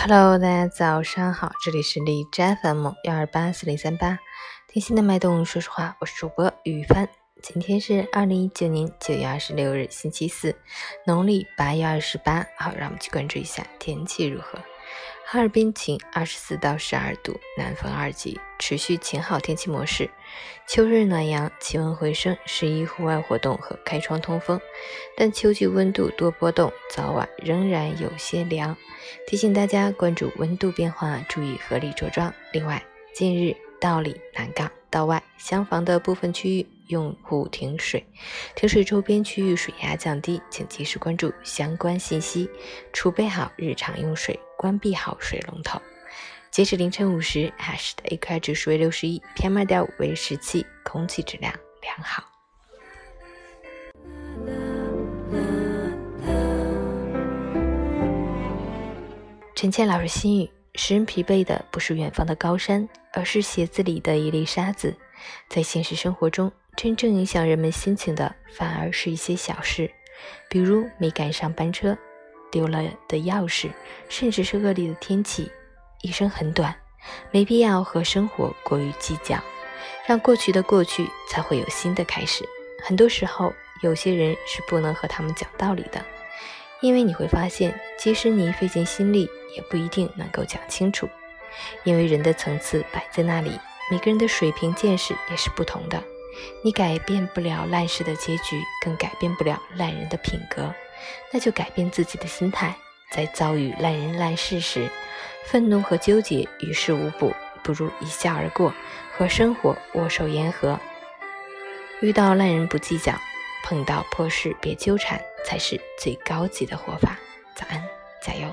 Hello，大家早上好，这里是荔枝 FM 幺二八四零三八，听心的脉动，说实话，我是主播雨帆。今天是二零一九年九月二十六日，星期四，农历八月二十八。好，让我们去关注一下天气如何。哈尔滨晴，二十四到十二度，南风二级，持续晴好天气模式。秋日暖阳，气温回升，适宜户外活动和开窗通风。但秋季温度多波动，早晚仍然有些凉，提醒大家关注温度变化，注意合理着装。另外，近日道里、南岗道外厢房的部分区域用户停水，停水周边区域水压降低，请及时关注相关信息，储备好日常用水。关闭好水龙头。截止凌晨五时，Hash 的 AQI 指数为六十一，PM 二点五为十七，空气质量良好。陈倩老师心语：使人疲惫的不是远方的高山，而是鞋子里的一粒沙子。在现实生活中，真正影响人们心情的，反而是一些小事，比如没赶上班车。丢了的钥匙，甚至是恶劣的天气。一生很短，没必要和生活过于计较，让过去的过去，才会有新的开始。很多时候，有些人是不能和他们讲道理的，因为你会发现，即使你费尽心力，也不一定能够讲清楚。因为人的层次摆在那里，每个人的水平见识也是不同的。你改变不了烂事的结局，更改变不了烂人的品格。那就改变自己的心态，在遭遇烂人烂事时，愤怒和纠结于事无补，不如一笑而过，和生活握手言和。遇到烂人不计较，碰到破事别纠缠，才是最高级的活法。早安，加油！